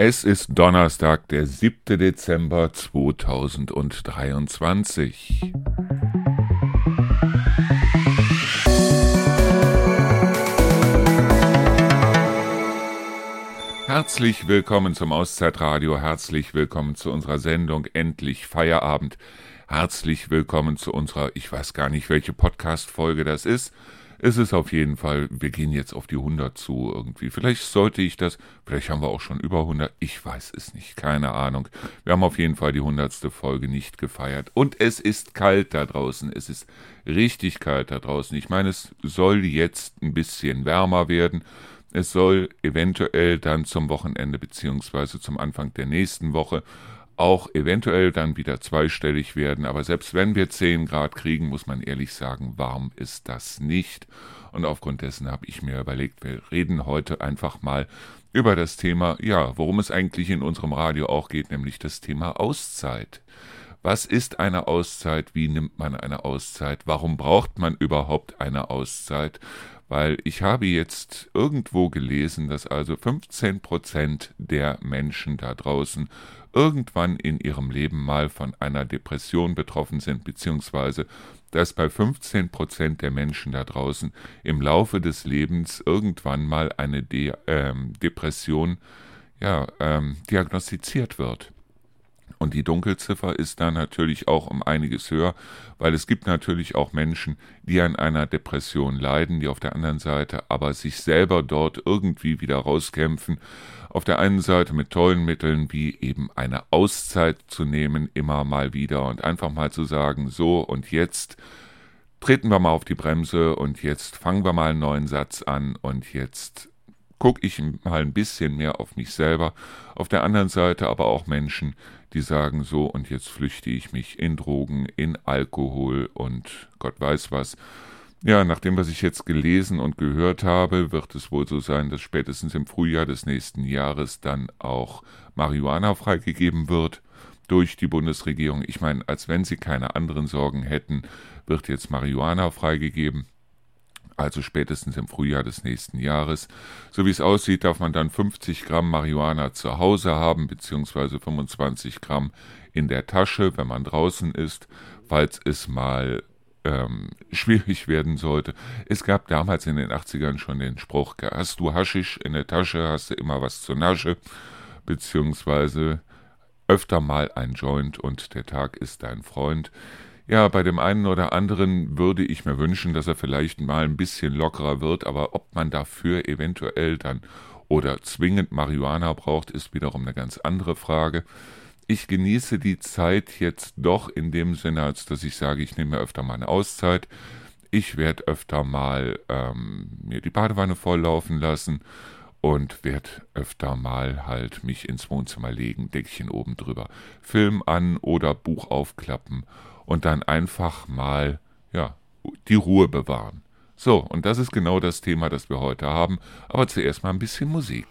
Es ist Donnerstag, der 7. Dezember 2023. Herzlich willkommen zum Auszeitradio, herzlich willkommen zu unserer Sendung Endlich Feierabend. Herzlich willkommen zu unserer, ich weiß gar nicht, welche Podcast-Folge das ist. Es ist auf jeden Fall, wir gehen jetzt auf die 100 zu irgendwie. Vielleicht sollte ich das, vielleicht haben wir auch schon über 100, ich weiß es nicht, keine Ahnung. Wir haben auf jeden Fall die 100. Folge nicht gefeiert. Und es ist kalt da draußen, es ist richtig kalt da draußen. Ich meine, es soll jetzt ein bisschen wärmer werden. Es soll eventuell dann zum Wochenende beziehungsweise zum Anfang der nächsten Woche auch eventuell dann wieder zweistellig werden. Aber selbst wenn wir 10 Grad kriegen, muss man ehrlich sagen, warm ist das nicht. Und aufgrund dessen habe ich mir überlegt, wir reden heute einfach mal über das Thema, ja, worum es eigentlich in unserem Radio auch geht, nämlich das Thema Auszeit. Was ist eine Auszeit? Wie nimmt man eine Auszeit? Warum braucht man überhaupt eine Auszeit? Weil ich habe jetzt irgendwo gelesen, dass also 15 Prozent der Menschen da draußen irgendwann in ihrem Leben mal von einer Depression betroffen sind, beziehungsweise dass bei 15 Prozent der Menschen da draußen im Laufe des Lebens irgendwann mal eine De ähm, Depression ja, ähm, diagnostiziert wird. Und die Dunkelziffer ist da natürlich auch um einiges höher, weil es gibt natürlich auch Menschen, die an einer Depression leiden, die auf der anderen Seite aber sich selber dort irgendwie wieder rauskämpfen. Auf der einen Seite mit tollen Mitteln wie eben eine Auszeit zu nehmen, immer mal wieder und einfach mal zu sagen, so und jetzt treten wir mal auf die Bremse und jetzt fangen wir mal einen neuen Satz an und jetzt gucke ich mal ein bisschen mehr auf mich selber. Auf der anderen Seite aber auch Menschen, die sagen so, und jetzt flüchte ich mich in Drogen, in Alkohol und Gott weiß was. Ja, nach dem, was ich jetzt gelesen und gehört habe, wird es wohl so sein, dass spätestens im Frühjahr des nächsten Jahres dann auch Marihuana freigegeben wird durch die Bundesregierung. Ich meine, als wenn sie keine anderen Sorgen hätten, wird jetzt Marihuana freigegeben also spätestens im Frühjahr des nächsten Jahres. So wie es aussieht, darf man dann 50 Gramm Marihuana zu Hause haben, beziehungsweise 25 Gramm in der Tasche, wenn man draußen ist, falls es mal ähm, schwierig werden sollte. Es gab damals in den 80ern schon den Spruch, hast du Haschisch in der Tasche, hast du immer was zur Nasche, beziehungsweise öfter mal ein Joint und der Tag ist dein Freund. Ja, bei dem einen oder anderen würde ich mir wünschen, dass er vielleicht mal ein bisschen lockerer wird, aber ob man dafür eventuell dann oder zwingend Marihuana braucht, ist wiederum eine ganz andere Frage. Ich genieße die Zeit jetzt doch in dem Sinne, als dass ich sage, ich nehme mir öfter mal eine Auszeit. Ich werde öfter mal ähm, mir die Badewanne volllaufen lassen und werde öfter mal halt mich ins Wohnzimmer legen, Deckchen oben drüber, Film an oder Buch aufklappen und dann einfach mal, ja, die Ruhe bewahren. So, und das ist genau das Thema, das wir heute haben, aber zuerst mal ein bisschen Musik.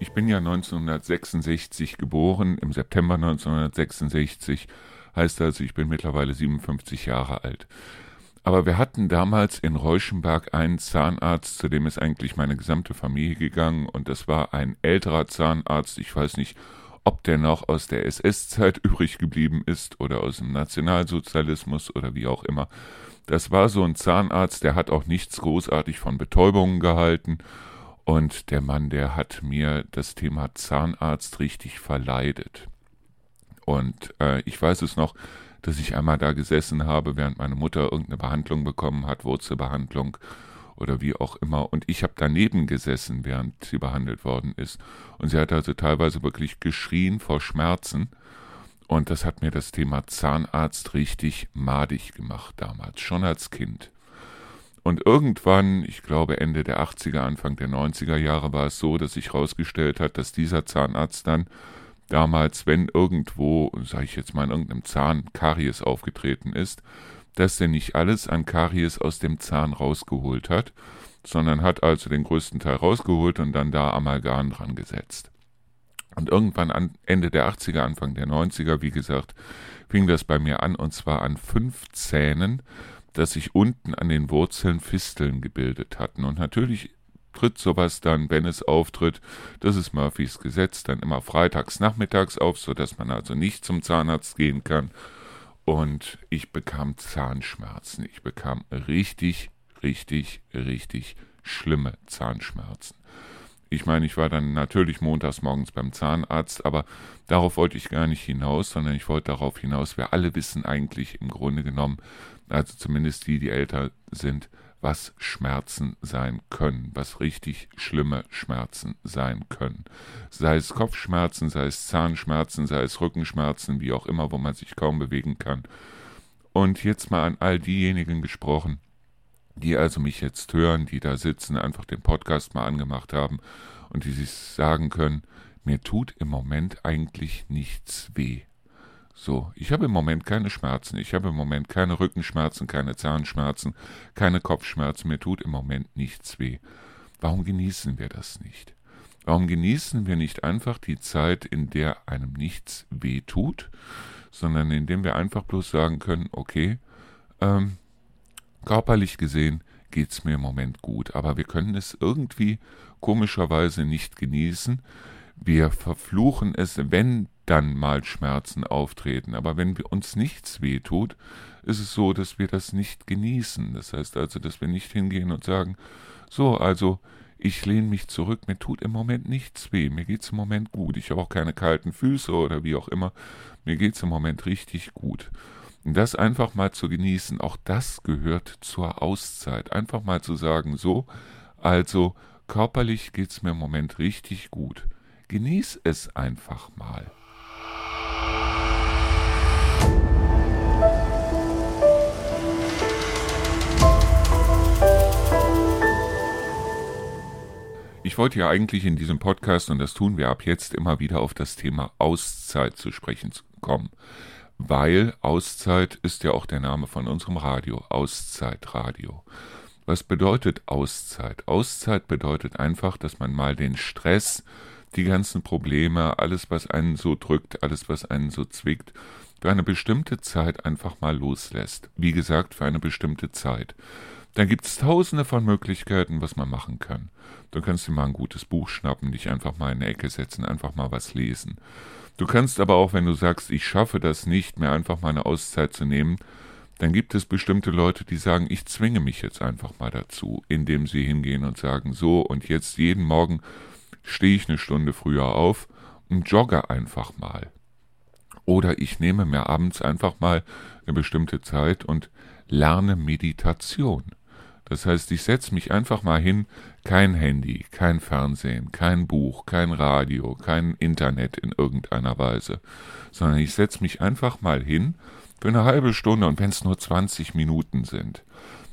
Ich bin ja 1966 geboren, im September 1966, heißt also, ich bin mittlerweile 57 Jahre alt. Aber wir hatten damals in Reuschenberg einen Zahnarzt, zu dem ist eigentlich meine gesamte Familie gegangen und das war ein älterer Zahnarzt. Ich weiß nicht, ob der noch aus der SS-Zeit übrig geblieben ist oder aus dem Nationalsozialismus oder wie auch immer. Das war so ein Zahnarzt, der hat auch nichts großartig von Betäubungen gehalten und der Mann, der hat mir das Thema Zahnarzt richtig verleidet. Und äh, ich weiß es noch, dass ich einmal da gesessen habe, während meine Mutter irgendeine Behandlung bekommen hat, Wurzelbehandlung oder wie auch immer. Und ich habe daneben gesessen, während sie behandelt worden ist. Und sie hat also teilweise wirklich geschrien vor Schmerzen. Und das hat mir das Thema Zahnarzt richtig madig gemacht damals, schon als Kind. Und irgendwann, ich glaube Ende der 80er, Anfang der 90er Jahre, war es so, dass sich herausgestellt hat, dass dieser Zahnarzt dann damals, wenn irgendwo, sage ich jetzt mal, in irgendeinem Zahn Karies aufgetreten ist, dass er nicht alles an Karies aus dem Zahn rausgeholt hat, sondern hat also den größten Teil rausgeholt und dann da Amalgam dran gesetzt. Und irgendwann an Ende der 80er, Anfang der 90er, wie gesagt, fing das bei mir an und zwar an fünf Zähnen, dass sich unten an den Wurzeln Fisteln gebildet hatten. Und natürlich tritt sowas dann, wenn es auftritt, das ist Murphys Gesetz, dann immer freitags nachmittags auf, sodass man also nicht zum Zahnarzt gehen kann. Und ich bekam Zahnschmerzen. Ich bekam richtig, richtig, richtig schlimme Zahnschmerzen. Ich meine, ich war dann natürlich montags morgens beim Zahnarzt, aber darauf wollte ich gar nicht hinaus, sondern ich wollte darauf hinaus, wir alle wissen eigentlich im Grunde genommen, also zumindest die, die älter sind, was Schmerzen sein können, was richtig schlimme Schmerzen sein können. Sei es Kopfschmerzen, sei es Zahnschmerzen, sei es Rückenschmerzen, wie auch immer, wo man sich kaum bewegen kann. Und jetzt mal an all diejenigen gesprochen, die also mich jetzt hören, die da sitzen, einfach den Podcast mal angemacht haben und die sich sagen können, mir tut im Moment eigentlich nichts weh. So, ich habe im Moment keine Schmerzen, ich habe im Moment keine Rückenschmerzen, keine Zahnschmerzen, keine Kopfschmerzen, mir tut im Moment nichts weh. Warum genießen wir das nicht? Warum genießen wir nicht einfach die Zeit, in der einem nichts weh tut, sondern indem wir einfach bloß sagen können, okay, ähm, Körperlich gesehen geht es mir im Moment gut, aber wir können es irgendwie komischerweise nicht genießen. Wir verfluchen es, wenn dann mal Schmerzen auftreten. Aber wenn uns nichts wehtut, ist es so, dass wir das nicht genießen. Das heißt also, dass wir nicht hingehen und sagen, so, also ich lehne mich zurück, mir tut im Moment nichts weh, mir geht es im Moment gut. Ich habe auch keine kalten Füße oder wie auch immer. Mir geht es im Moment richtig gut. Das einfach mal zu genießen, auch das gehört zur Auszeit. Einfach mal zu sagen, so, also körperlich geht es mir im Moment richtig gut. Genieß es einfach mal. Ich wollte ja eigentlich in diesem Podcast, und das tun wir ab jetzt immer wieder, auf das Thema Auszeit zu sprechen kommen weil Auszeit ist ja auch der Name von unserem Radio, Auszeitradio. Was bedeutet Auszeit? Auszeit bedeutet einfach, dass man mal den Stress, die ganzen Probleme, alles, was einen so drückt, alles, was einen so zwickt, für eine bestimmte Zeit einfach mal loslässt. Wie gesagt, für eine bestimmte Zeit. Dann gibt es tausende von Möglichkeiten, was man machen kann. Du kannst dir mal ein gutes Buch schnappen, dich einfach mal in eine Ecke setzen, einfach mal was lesen. Du kannst aber auch, wenn du sagst, ich schaffe das nicht, mir einfach mal eine Auszeit zu nehmen, dann gibt es bestimmte Leute, die sagen, ich zwinge mich jetzt einfach mal dazu, indem sie hingehen und sagen, so und jetzt jeden Morgen stehe ich eine Stunde früher auf und jogge einfach mal. Oder ich nehme mir abends einfach mal eine bestimmte Zeit und lerne Meditation. Das heißt, ich setze mich einfach mal hin, kein Handy, kein Fernsehen, kein Buch, kein Radio, kein Internet in irgendeiner Weise, sondern ich setze mich einfach mal hin für eine halbe Stunde und wenn es nur 20 Minuten sind,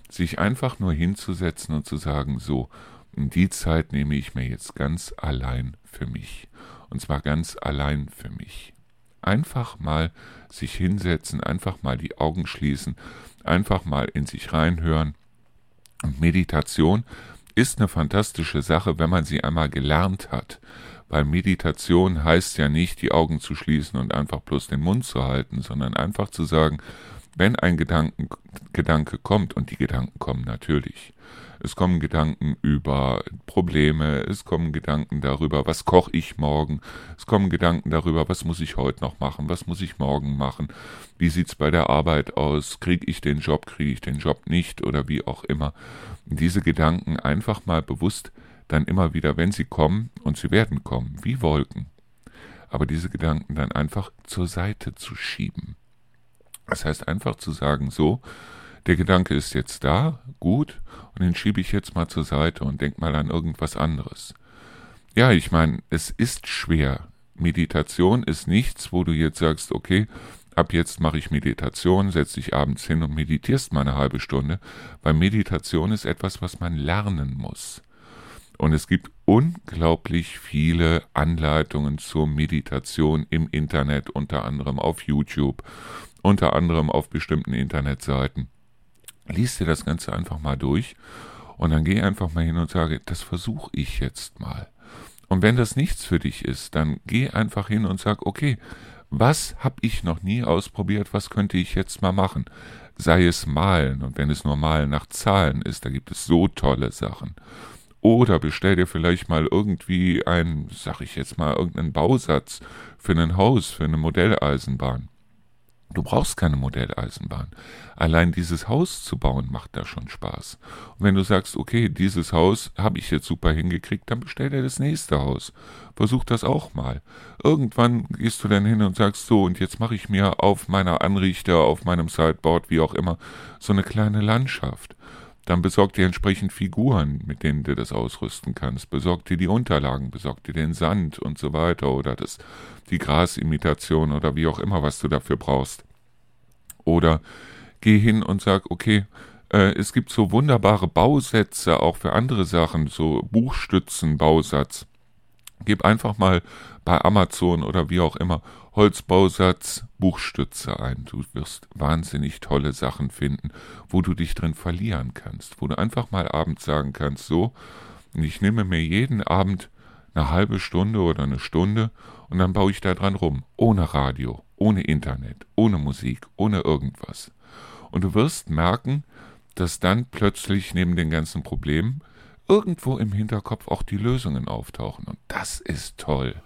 sich einfach nur hinzusetzen und zu sagen, so, die Zeit nehme ich mir jetzt ganz allein für mich. Und zwar ganz allein für mich. Einfach mal sich hinsetzen, einfach mal die Augen schließen, einfach mal in sich reinhören und Meditation ist eine fantastische Sache, wenn man sie einmal gelernt hat. Weil Meditation heißt ja nicht, die Augen zu schließen und einfach bloß den Mund zu halten, sondern einfach zu sagen, wenn ein Gedanken, Gedanke kommt, und die Gedanken kommen natürlich, es kommen Gedanken über Probleme, es kommen Gedanken darüber, was koche ich morgen, es kommen Gedanken darüber, was muss ich heute noch machen, was muss ich morgen machen, wie sieht's bei der Arbeit aus, kriege ich den Job, kriege ich den Job nicht? Oder wie auch immer. diese Gedanken einfach mal bewusst dann immer wieder, wenn sie kommen, und sie werden kommen, wie Wolken, aber diese Gedanken dann einfach zur Seite zu schieben. Das heißt einfach zu sagen, so, der Gedanke ist jetzt da, gut, und den schiebe ich jetzt mal zur Seite und denk mal an irgendwas anderes. Ja, ich meine, es ist schwer. Meditation ist nichts, wo du jetzt sagst, okay, ab jetzt mache ich Meditation, setz dich abends hin und meditierst mal eine halbe Stunde, weil Meditation ist etwas, was man lernen muss. Und es gibt unglaublich viele Anleitungen zur Meditation im Internet, unter anderem auf YouTube, unter anderem auf bestimmten Internetseiten lies dir das Ganze einfach mal durch und dann geh einfach mal hin und sage, das versuche ich jetzt mal. Und wenn das nichts für dich ist, dann geh einfach hin und sag, okay, was habe ich noch nie ausprobiert, was könnte ich jetzt mal machen? Sei es malen, und wenn es nur malen nach Zahlen ist, da gibt es so tolle Sachen. Oder bestell dir vielleicht mal irgendwie einen, sag ich jetzt mal, irgendeinen Bausatz für ein Haus, für eine Modelleisenbahn. Du brauchst keine Modelleisenbahn. Allein dieses Haus zu bauen macht da schon Spaß. Und wenn du sagst, okay, dieses Haus habe ich jetzt super hingekriegt, dann bestell dir das nächste Haus. Versuch das auch mal. Irgendwann gehst du dann hin und sagst so, und jetzt mache ich mir auf meiner Anrichter, auf meinem Sideboard, wie auch immer, so eine kleine Landschaft. Dann besorg dir entsprechend Figuren, mit denen du das ausrüsten kannst. Besorg dir die Unterlagen, besorg dir den Sand und so weiter oder das, die Grasimitation oder wie auch immer, was du dafür brauchst. Oder geh hin und sag, okay, äh, es gibt so wunderbare Bausätze auch für andere Sachen, so Buchstützen-Bausatz. Gib einfach mal bei Amazon oder wie auch immer Holzbausatz Buchstütze ein. Du wirst wahnsinnig tolle Sachen finden, wo du dich drin verlieren kannst, wo du einfach mal abends sagen kannst, so, ich nehme mir jeden Abend eine halbe Stunde oder eine Stunde und dann baue ich da dran rum, ohne Radio, ohne Internet, ohne Musik, ohne irgendwas. Und du wirst merken, dass dann plötzlich neben den ganzen Problemen irgendwo im Hinterkopf auch die Lösungen auftauchen. Und das ist toll.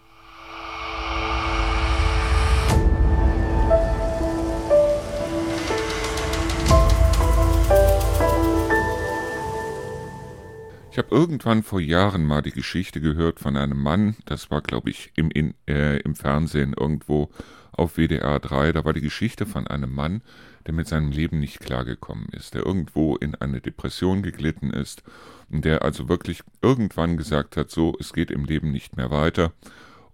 Ich habe irgendwann vor Jahren mal die Geschichte gehört von einem Mann, das war, glaube ich, im, in, äh, im Fernsehen irgendwo auf WDR 3, da war die Geschichte von einem Mann, der mit seinem Leben nicht klargekommen ist, der irgendwo in eine Depression geglitten ist und der also wirklich irgendwann gesagt hat, so, es geht im Leben nicht mehr weiter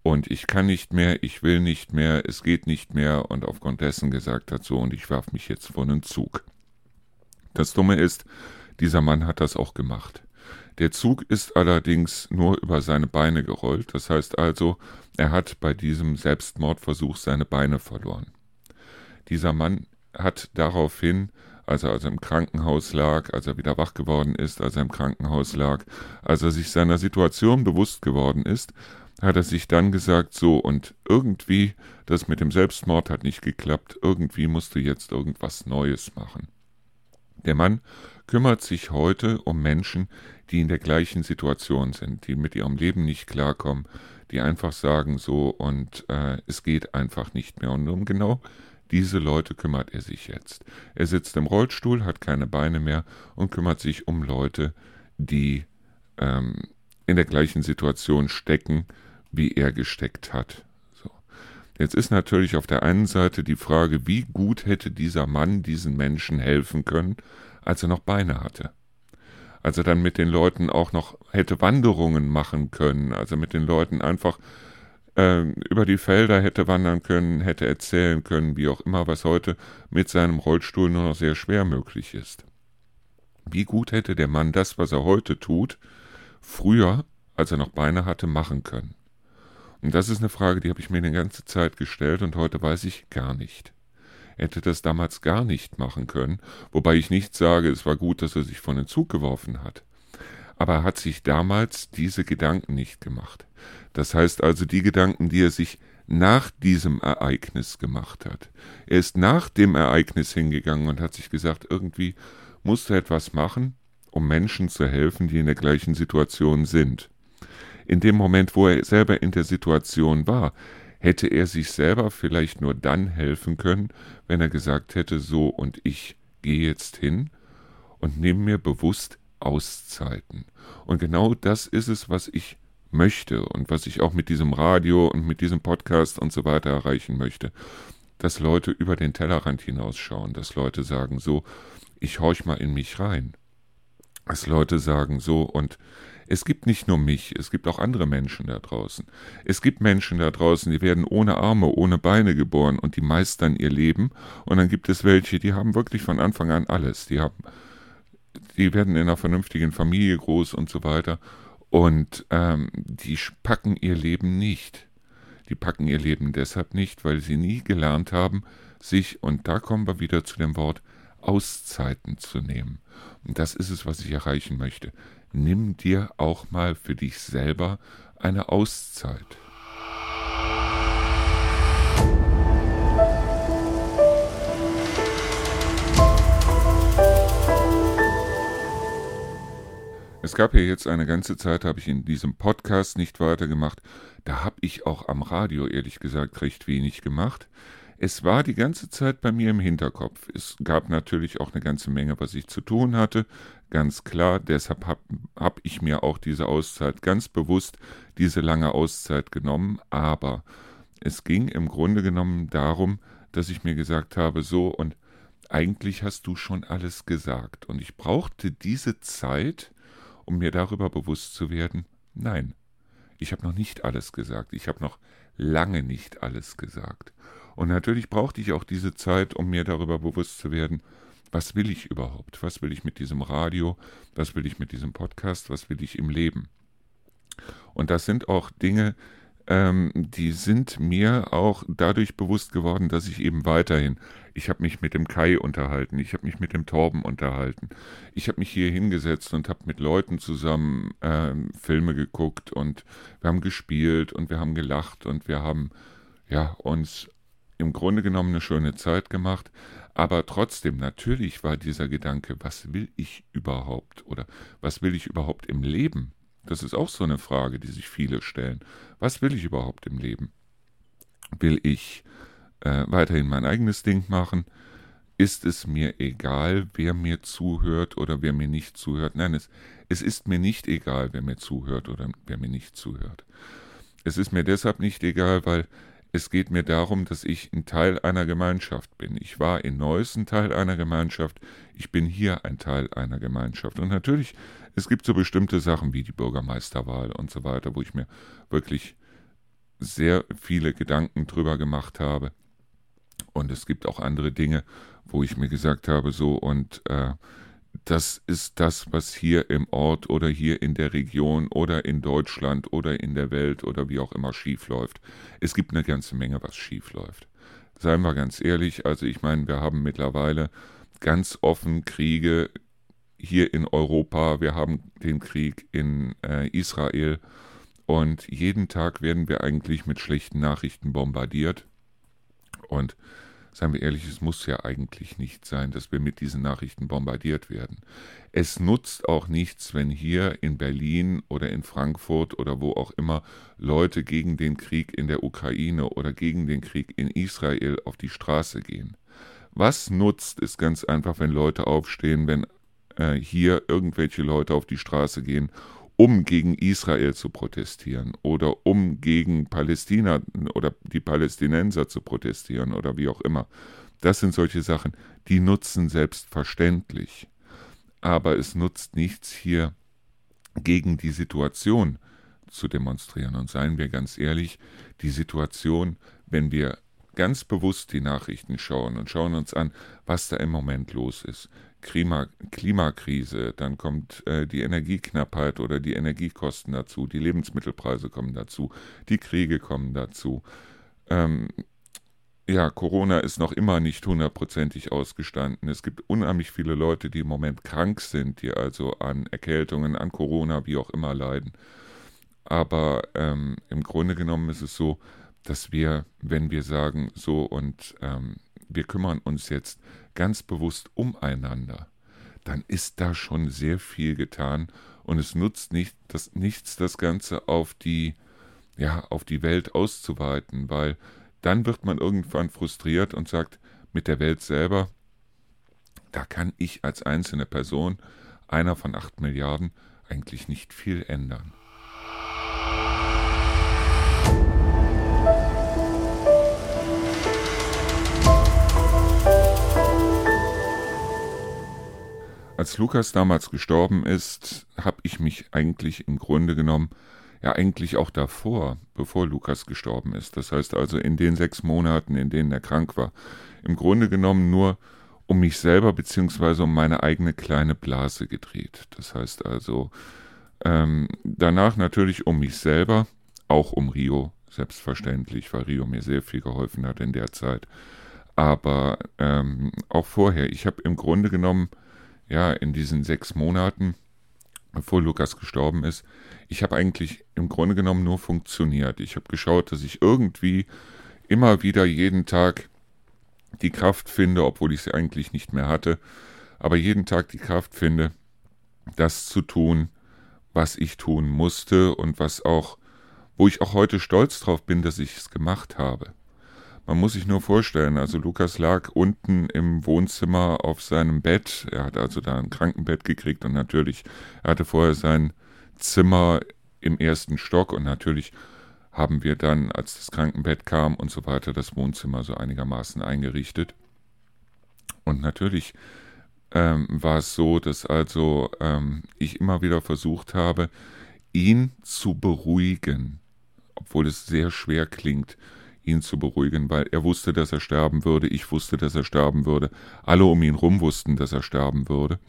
und ich kann nicht mehr, ich will nicht mehr, es geht nicht mehr und aufgrund dessen gesagt hat, so, und ich werf mich jetzt vor einen Zug. Das Dumme ist, dieser Mann hat das auch gemacht. Der Zug ist allerdings nur über seine Beine gerollt, das heißt also, er hat bei diesem Selbstmordversuch seine Beine verloren. Dieser Mann hat daraufhin, als er also im Krankenhaus lag, als er wieder wach geworden ist, als er im Krankenhaus lag, als er sich seiner Situation bewusst geworden ist, hat er sich dann gesagt, so und irgendwie, das mit dem Selbstmord hat nicht geklappt, irgendwie musst du jetzt irgendwas Neues machen. Der Mann kümmert sich heute um Menschen, die in der gleichen Situation sind, die mit ihrem Leben nicht klarkommen, die einfach sagen so und äh, es geht einfach nicht mehr. Und um genau diese Leute kümmert er sich jetzt. Er sitzt im Rollstuhl, hat keine Beine mehr und kümmert sich um Leute, die ähm, in der gleichen Situation stecken, wie er gesteckt hat. Jetzt ist natürlich auf der einen Seite die Frage, wie gut hätte dieser Mann diesen Menschen helfen können, als er noch Beine hatte als er dann mit den Leuten auch noch hätte Wanderungen machen können, also mit den Leuten einfach äh, über die Felder hätte wandern können, hätte erzählen können, wie auch immer, was heute mit seinem Rollstuhl nur noch sehr schwer möglich ist. Wie gut hätte der Mann das, was er heute tut, früher, als er noch Beine hatte, machen können? Und das ist eine Frage, die habe ich mir eine ganze Zeit gestellt und heute weiß ich gar nicht hätte das damals gar nicht machen können, wobei ich nicht sage, es war gut, dass er sich von den Zug geworfen hat. Aber er hat sich damals diese Gedanken nicht gemacht. Das heißt also die Gedanken, die er sich nach diesem Ereignis gemacht hat. Er ist nach dem Ereignis hingegangen und hat sich gesagt, irgendwie musste etwas machen, um Menschen zu helfen, die in der gleichen Situation sind. In dem Moment, wo er selber in der Situation war, hätte er sich selber vielleicht nur dann helfen können, wenn er gesagt hätte, so und ich gehe jetzt hin und nehme mir bewusst Auszeiten. Und genau das ist es, was ich möchte und was ich auch mit diesem Radio und mit diesem Podcast und so weiter erreichen möchte. Dass Leute über den Tellerrand hinausschauen, dass Leute sagen so, ich horch mal in mich rein. Dass Leute sagen so und es gibt nicht nur mich, es gibt auch andere Menschen da draußen. Es gibt Menschen da draußen, die werden ohne Arme, ohne Beine geboren und die meistern ihr Leben. Und dann gibt es welche, die haben wirklich von Anfang an alles. Die haben, die werden in einer vernünftigen Familie groß und so weiter. Und ähm, die packen ihr Leben nicht. Die packen ihr Leben deshalb nicht, weil sie nie gelernt haben, sich, und da kommen wir wieder zu dem Wort, Auszeiten zu nehmen. Und das ist es, was ich erreichen möchte. Nimm dir auch mal für dich selber eine Auszeit. Es gab ja jetzt eine ganze Zeit, habe ich in diesem Podcast nicht weitergemacht. Da habe ich auch am Radio, ehrlich gesagt, recht wenig gemacht. Es war die ganze Zeit bei mir im Hinterkopf. Es gab natürlich auch eine ganze Menge, was ich zu tun hatte. Ganz klar, deshalb habe hab ich mir auch diese Auszeit ganz bewusst, diese lange Auszeit genommen. Aber es ging im Grunde genommen darum, dass ich mir gesagt habe, so und eigentlich hast du schon alles gesagt. Und ich brauchte diese Zeit, um mir darüber bewusst zu werden, nein, ich habe noch nicht alles gesagt, ich habe noch lange nicht alles gesagt. Und natürlich brauchte ich auch diese Zeit, um mir darüber bewusst zu werden, was will ich überhaupt? Was will ich mit diesem Radio? Was will ich mit diesem Podcast? Was will ich im Leben? Und das sind auch Dinge, ähm, die sind mir auch dadurch bewusst geworden, dass ich eben weiterhin, ich habe mich mit dem Kai unterhalten, ich habe mich mit dem Torben unterhalten, ich habe mich hier hingesetzt und habe mit Leuten zusammen ähm, Filme geguckt und wir haben gespielt und wir haben gelacht und wir haben ja uns im Grunde genommen eine schöne Zeit gemacht, aber trotzdem natürlich war dieser Gedanke, was will ich überhaupt oder was will ich überhaupt im Leben? Das ist auch so eine Frage, die sich viele stellen. Was will ich überhaupt im Leben? Will ich äh, weiterhin mein eigenes Ding machen? Ist es mir egal, wer mir zuhört oder wer mir nicht zuhört? Nein, es, es ist mir nicht egal, wer mir zuhört oder wer mir nicht zuhört. Es ist mir deshalb nicht egal, weil es geht mir darum, dass ich ein Teil einer Gemeinschaft bin. Ich war in Neuss ein Teil einer Gemeinschaft. Ich bin hier ein Teil einer Gemeinschaft. Und natürlich, es gibt so bestimmte Sachen wie die Bürgermeisterwahl und so weiter, wo ich mir wirklich sehr viele Gedanken drüber gemacht habe. Und es gibt auch andere Dinge, wo ich mir gesagt habe, so und äh, das ist das, was hier im Ort oder hier in der Region oder in Deutschland oder in der Welt oder wie auch immer schief läuft. Es gibt eine ganze Menge, was schief läuft. Seien wir ganz ehrlich, also ich meine, wir haben mittlerweile ganz offen Kriege hier in Europa, wir haben den Krieg in äh, Israel und jeden Tag werden wir eigentlich mit schlechten Nachrichten bombardiert. Und seien wir ehrlich, es muss ja eigentlich nicht sein, dass wir mit diesen Nachrichten bombardiert werden. Es nutzt auch nichts, wenn hier in Berlin oder in Frankfurt oder wo auch immer Leute gegen den Krieg in der Ukraine oder gegen den Krieg in Israel auf die Straße gehen. Was nutzt, ist ganz einfach, wenn Leute aufstehen, wenn äh, hier irgendwelche Leute auf die Straße gehen um gegen Israel zu protestieren oder um gegen Palästina oder die Palästinenser zu protestieren oder wie auch immer. Das sind solche Sachen, die nutzen selbstverständlich. Aber es nutzt nichts hier gegen die Situation zu demonstrieren. Und seien wir ganz ehrlich, die Situation, wenn wir ganz bewusst die Nachrichten schauen und schauen uns an, was da im Moment los ist, Klima, Klimakrise, dann kommt äh, die Energieknappheit oder die Energiekosten dazu, die Lebensmittelpreise kommen dazu, die Kriege kommen dazu. Ähm, ja, Corona ist noch immer nicht hundertprozentig ausgestanden. Es gibt unheimlich viele Leute, die im Moment krank sind, die also an Erkältungen, an Corona, wie auch immer leiden. Aber ähm, im Grunde genommen ist es so, dass wir, wenn wir sagen, so und ähm, wir kümmern uns jetzt ganz bewusst umeinander, dann ist da schon sehr viel getan und es nutzt nicht, das, nichts, das Ganze auf die, ja, auf die Welt auszuweiten, weil dann wird man irgendwann frustriert und sagt, mit der Welt selber, da kann ich als einzelne Person, einer von acht Milliarden, eigentlich nicht viel ändern. Als Lukas damals gestorben ist, habe ich mich eigentlich im Grunde genommen, ja eigentlich auch davor, bevor Lukas gestorben ist, das heißt also in den sechs Monaten, in denen er krank war, im Grunde genommen nur um mich selber beziehungsweise um meine eigene kleine Blase gedreht. Das heißt also ähm, danach natürlich um mich selber, auch um Rio, selbstverständlich, weil Rio mir sehr viel geholfen hat in der Zeit. Aber ähm, auch vorher, ich habe im Grunde genommen, ja, in diesen sechs Monaten, bevor Lukas gestorben ist, ich habe eigentlich im Grunde genommen nur funktioniert. Ich habe geschaut, dass ich irgendwie immer wieder jeden Tag die Kraft finde, obwohl ich sie eigentlich nicht mehr hatte, aber jeden Tag die Kraft finde, das zu tun, was ich tun musste und was auch, wo ich auch heute stolz drauf bin, dass ich es gemacht habe. Man muss sich nur vorstellen, also Lukas lag unten im Wohnzimmer auf seinem Bett. Er hat also da ein Krankenbett gekriegt und natürlich, er hatte vorher sein Zimmer im ersten Stock und natürlich haben wir dann, als das Krankenbett kam und so weiter, das Wohnzimmer so einigermaßen eingerichtet. Und natürlich ähm, war es so, dass also ähm, ich immer wieder versucht habe, ihn zu beruhigen, obwohl es sehr schwer klingt, ihn zu beruhigen, weil er wusste, dass er sterben würde, ich wusste, dass er sterben würde, alle um ihn rum wussten, dass er sterben würde.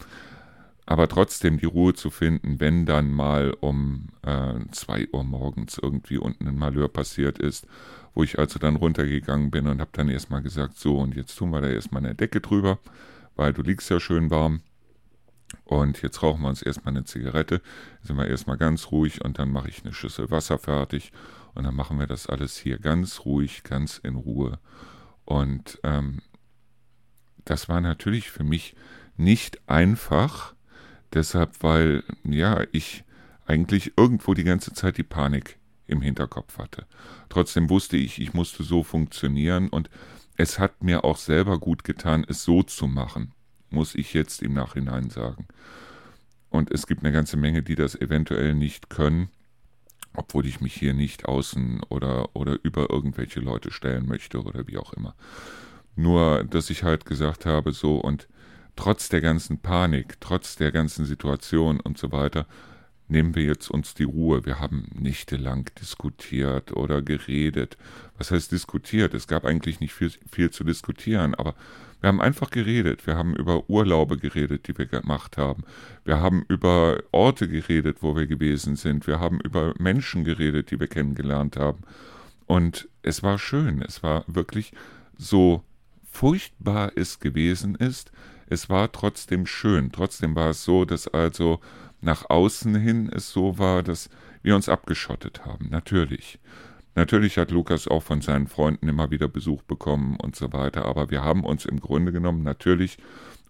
Aber trotzdem die Ruhe zu finden, wenn dann mal um äh, zwei Uhr morgens irgendwie unten ein Malheur passiert ist, wo ich also dann runtergegangen bin und habe dann erstmal gesagt, so und jetzt tun wir da erstmal eine Decke drüber weil du liegst ja schön warm. Und jetzt rauchen wir uns erstmal eine Zigarette, sind wir erstmal ganz ruhig und dann mache ich eine Schüssel Wasser fertig und dann machen wir das alles hier ganz ruhig, ganz in Ruhe. Und ähm, das war natürlich für mich nicht einfach, deshalb, weil ja, ich eigentlich irgendwo die ganze Zeit die Panik im Hinterkopf hatte. Trotzdem wusste ich, ich musste so funktionieren und es hat mir auch selber gut getan, es so zu machen, muss ich jetzt im Nachhinein sagen. Und es gibt eine ganze Menge, die das eventuell nicht können, obwohl ich mich hier nicht außen oder, oder über irgendwelche Leute stellen möchte oder wie auch immer. Nur, dass ich halt gesagt habe, so und trotz der ganzen Panik, trotz der ganzen Situation und so weiter, nehmen wir jetzt uns die Ruhe. Wir haben nächtelang diskutiert oder geredet. Was heißt diskutiert? Es gab eigentlich nicht viel, viel zu diskutieren, aber wir haben einfach geredet. Wir haben über Urlaube geredet, die wir gemacht haben. Wir haben über Orte geredet, wo wir gewesen sind. Wir haben über Menschen geredet, die wir kennengelernt haben. Und es war schön. Es war wirklich so furchtbar es gewesen ist. Es war trotzdem schön. Trotzdem war es so, dass also nach außen hin es so war, dass wir uns abgeschottet haben. Natürlich. Natürlich hat Lukas auch von seinen Freunden immer wieder Besuch bekommen und so weiter, aber wir haben uns im Grunde genommen natürlich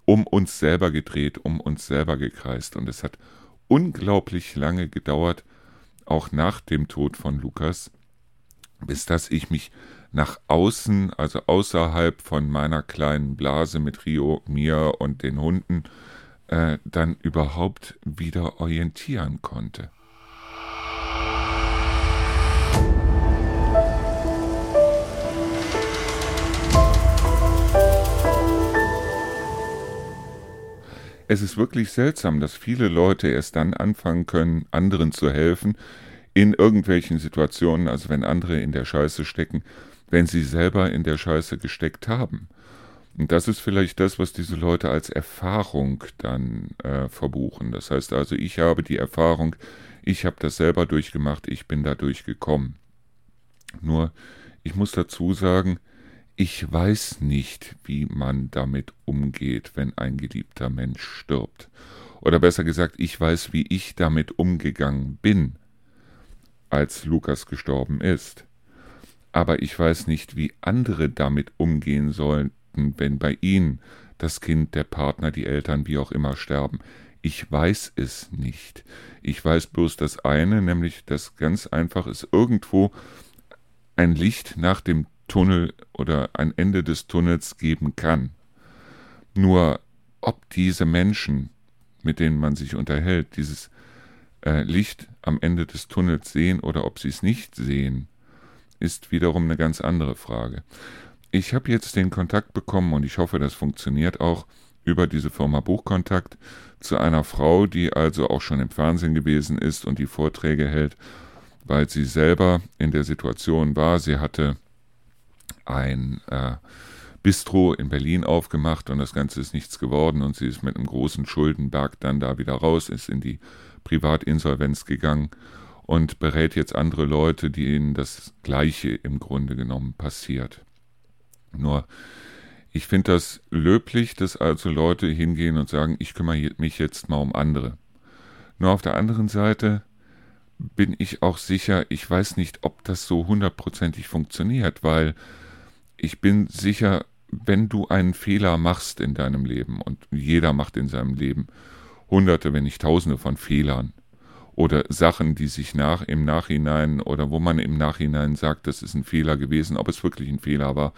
um uns selber gedreht, um uns selber gekreist und es hat unglaublich lange gedauert, auch nach dem Tod von Lukas, bis dass ich mich nach außen, also außerhalb von meiner kleinen Blase mit Rio, mir und den Hunden, äh, dann überhaupt wieder orientieren konnte. Es ist wirklich seltsam, dass viele Leute erst dann anfangen können, anderen zu helfen, in irgendwelchen Situationen, also wenn andere in der Scheiße stecken, wenn sie selber in der Scheiße gesteckt haben. Und das ist vielleicht das, was diese Leute als Erfahrung dann äh, verbuchen. Das heißt also, ich habe die Erfahrung, ich habe das selber durchgemacht, ich bin da durchgekommen. Nur, ich muss dazu sagen, ich weiß nicht, wie man damit umgeht, wenn ein geliebter Mensch stirbt. Oder besser gesagt, ich weiß, wie ich damit umgegangen bin, als Lukas gestorben ist. Aber ich weiß nicht, wie andere damit umgehen sollen, wenn bei ihnen das Kind, der Partner, die Eltern, wie auch immer sterben. Ich weiß es nicht. Ich weiß bloß das eine, nämlich dass ganz einfach es irgendwo ein Licht nach dem Tunnel oder ein Ende des Tunnels geben kann. Nur ob diese Menschen, mit denen man sich unterhält, dieses äh, Licht am Ende des Tunnels sehen oder ob sie es nicht sehen, ist wiederum eine ganz andere Frage ich habe jetzt den Kontakt bekommen und ich hoffe, das funktioniert auch über diese Firma Buchkontakt zu einer Frau, die also auch schon im Fernsehen gewesen ist und die Vorträge hält, weil sie selber in der Situation war. Sie hatte ein äh, Bistro in Berlin aufgemacht und das Ganze ist nichts geworden und sie ist mit einem großen Schuldenberg dann da wieder raus, ist in die Privatinsolvenz gegangen und berät jetzt andere Leute, die ihnen das Gleiche im Grunde genommen passiert. Nur, Ich finde das löblich, dass also Leute hingehen und sagen, ich kümmere mich jetzt mal um andere. Nur auf der anderen Seite bin ich auch sicher, ich weiß nicht, ob das so hundertprozentig funktioniert, weil ich bin sicher, wenn du einen Fehler machst in deinem Leben, und jeder macht in seinem Leben hunderte, wenn nicht tausende von Fehlern oder Sachen, die sich nach im Nachhinein oder wo man im Nachhinein sagt, das ist ein Fehler gewesen, ob es wirklich ein Fehler war,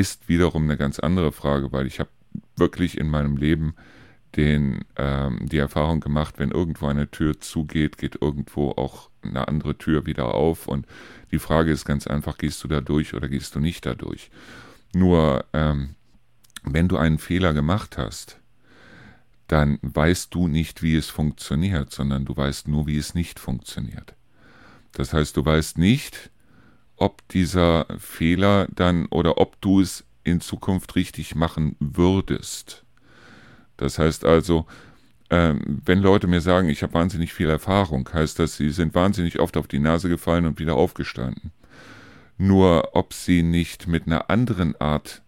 ist wiederum eine ganz andere Frage, weil ich habe wirklich in meinem Leben den, ähm, die Erfahrung gemacht, wenn irgendwo eine Tür zugeht, geht irgendwo auch eine andere Tür wieder auf. Und die Frage ist ganz einfach, gehst du da durch oder gehst du nicht da durch? Nur, ähm, wenn du einen Fehler gemacht hast, dann weißt du nicht, wie es funktioniert, sondern du weißt nur, wie es nicht funktioniert. Das heißt, du weißt nicht, ob dieser Fehler dann oder ob du es in Zukunft richtig machen würdest. Das heißt also, ähm, wenn Leute mir sagen, ich habe wahnsinnig viel Erfahrung, heißt das, sie sind wahnsinnig oft auf die Nase gefallen und wieder aufgestanden. Nur ob sie nicht mit einer anderen Art,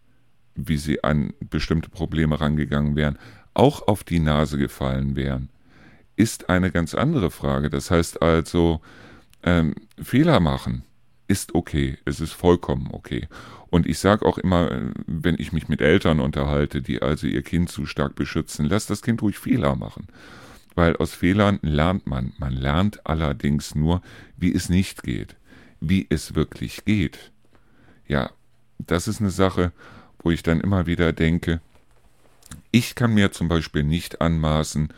wie sie an bestimmte Probleme rangegangen wären, auch auf die Nase gefallen wären, ist eine ganz andere Frage. Das heißt also, ähm, Fehler machen ist okay, es ist vollkommen okay. Und ich sage auch immer, wenn ich mich mit Eltern unterhalte, die also ihr Kind zu stark beschützen, lass das Kind ruhig Fehler machen. Weil aus Fehlern lernt man. Man lernt allerdings nur, wie es nicht geht, wie es wirklich geht. Ja, das ist eine Sache, wo ich dann immer wieder denke, ich kann mir zum Beispiel nicht anmaßen,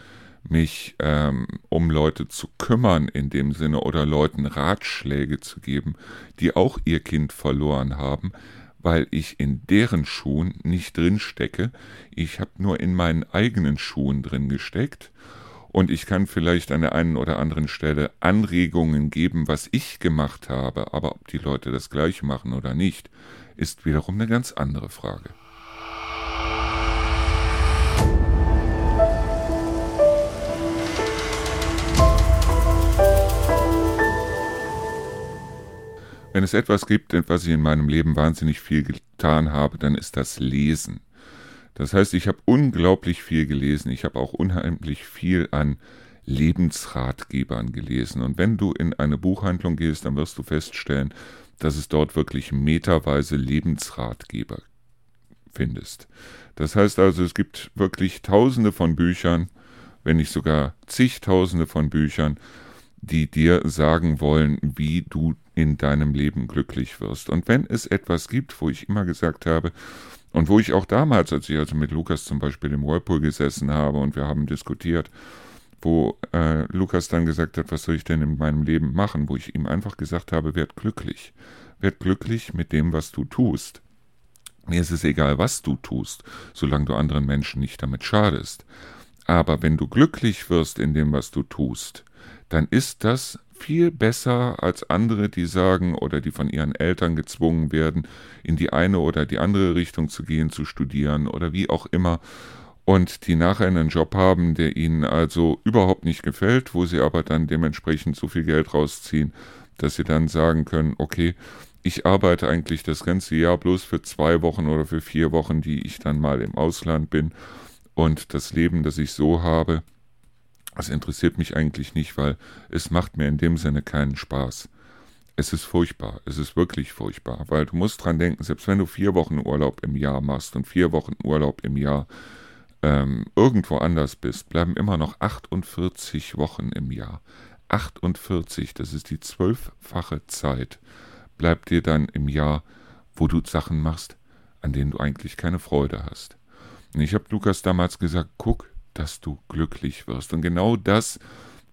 mich ähm, um Leute zu kümmern in dem Sinne oder Leuten Ratschläge zu geben, die auch ihr Kind verloren haben, weil ich in deren Schuhen nicht drin stecke. Ich habe nur in meinen eigenen Schuhen drin gesteckt und ich kann vielleicht an der einen oder anderen Stelle Anregungen geben, was ich gemacht habe, aber ob die Leute das gleich machen oder nicht, ist wiederum eine ganz andere Frage. Wenn es etwas gibt, was ich in meinem Leben wahnsinnig viel getan habe, dann ist das Lesen. Das heißt, ich habe unglaublich viel gelesen. Ich habe auch unheimlich viel an Lebensratgebern gelesen. Und wenn du in eine Buchhandlung gehst, dann wirst du feststellen, dass es dort wirklich meterweise Lebensratgeber findest. Das heißt also, es gibt wirklich tausende von Büchern, wenn nicht sogar zigtausende von Büchern, die dir sagen wollen, wie du in deinem Leben glücklich wirst. Und wenn es etwas gibt, wo ich immer gesagt habe, und wo ich auch damals, als ich also mit Lukas zum Beispiel im Whirlpool gesessen habe und wir haben diskutiert, wo äh, Lukas dann gesagt hat, was soll ich denn in meinem Leben machen, wo ich ihm einfach gesagt habe, werd glücklich. Werd glücklich mit dem, was du tust. Mir ist es egal, was du tust, solange du anderen Menschen nicht damit schadest. Aber wenn du glücklich wirst in dem, was du tust, dann ist das viel besser als andere, die sagen oder die von ihren Eltern gezwungen werden, in die eine oder die andere Richtung zu gehen, zu studieren oder wie auch immer, und die nachher einen Job haben, der ihnen also überhaupt nicht gefällt, wo sie aber dann dementsprechend so viel Geld rausziehen, dass sie dann sagen können, okay, ich arbeite eigentlich das ganze Jahr bloß für zwei Wochen oder für vier Wochen, die ich dann mal im Ausland bin, und das Leben, das ich so habe, das interessiert mich eigentlich nicht, weil es macht mir in dem Sinne keinen Spaß. Es ist furchtbar, es ist wirklich furchtbar, weil du musst dran denken, selbst wenn du vier Wochen Urlaub im Jahr machst und vier Wochen Urlaub im Jahr ähm, irgendwo anders bist, bleiben immer noch 48 Wochen im Jahr. 48, das ist die zwölffache Zeit, bleibt dir dann im Jahr, wo du Sachen machst, an denen du eigentlich keine Freude hast. Und ich habe Lukas damals gesagt, guck, dass du glücklich wirst. Und genau das,